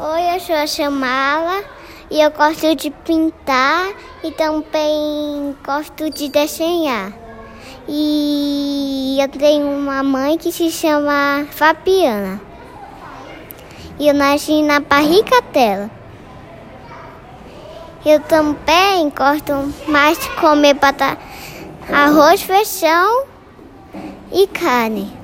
Oi, eu sou a Chamala e eu gosto de pintar e também gosto de desenhar. E eu tenho uma mãe que se chama Fabiana. E eu nasci na barriga dela. Eu também gosto mais de comer batata, arroz, feijão e carne.